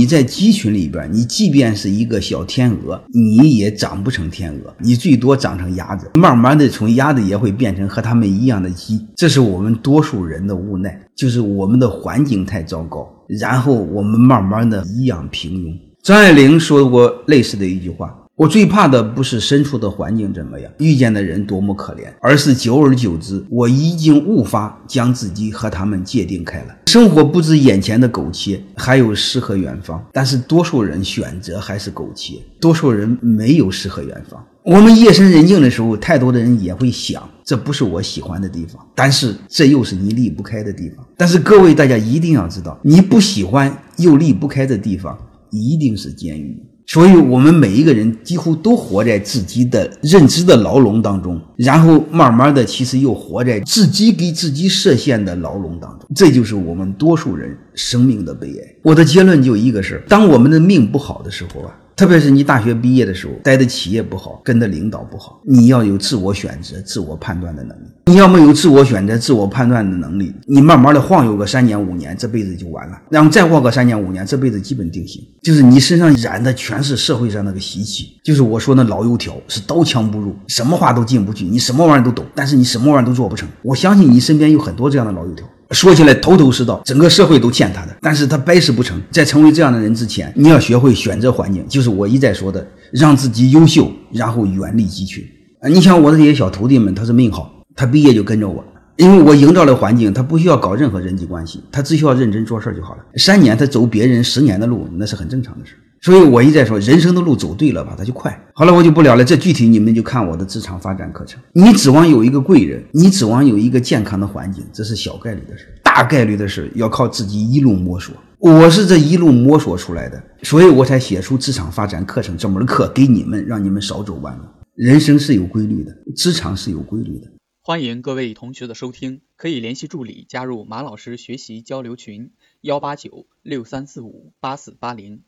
你在鸡群里边，你即便是一个小天鹅，你也长不成天鹅，你最多长成鸭子，慢慢的从鸭子也会变成和它们一样的鸡。这是我们多数人的无奈，就是我们的环境太糟糕，然后我们慢慢的一样平庸。张爱玲说过类似的一句话。我最怕的不是身处的环境怎么样，遇见的人多么可怜，而是久而久之，我已经无法将自己和他们界定开了。生活不止眼前的苟且，还有诗和远方。但是多数人选择还是苟且，多数人没有诗和远方。我们夜深人静的时候，太多的人也会想，这不是我喜欢的地方，但是这又是你离不开的地方。但是各位大家一定要知道，你不喜欢又离不开的地方，一定是监狱。所以，我们每一个人几乎都活在自己的认知的牢笼当中，然后慢慢的，其实又活在自己给自己设限的牢笼当中。这就是我们多数人生命的悲哀。我的结论就一个是：当我们的命不好的时候啊。特别是你大学毕业的时候，待的企业不好，跟的领导不好，你要有自我选择、自我判断的能力。你要没有自我选择、自我判断的能力，你慢慢的晃悠个三年五年，这辈子就完了。然后再晃个三年五年，这辈子基本定型。就是你身上染的全是社会上那个习气，就是我说那老油条，是刀枪不入，什么话都进不去，你什么玩意儿都懂，但是你什么玩意儿都做不成。我相信你身边有很多这样的老油条。说起来头头是道，整个社会都欠他的，但是他百事不成。在成为这样的人之前，你要学会选择环境，就是我一再说的，让自己优秀，然后远离鸡群。啊，你像我的这些小徒弟们，他是命好，他毕业就跟着我，因为我营造了环境，他不需要搞任何人际关系，他只需要认真做事就好了。三年他走别人十年的路，那是很正常的事。所以我一再说，人生的路走对了吧，他就快。好了，我就不聊了。这具体你们就看我的职场发展课程。你指望有一个贵人，你指望有一个健康的环境，这是小概率的事。大概率的事要靠自己一路摸索。我是这一路摸索出来的，所以我才写出职场发展课程这门课给你们，让你们少走弯路。人生是有规律的，职场是有规律的。欢迎各位同学的收听，可以联系助理加入马老师学习交流群：幺八九六三四五八四八零。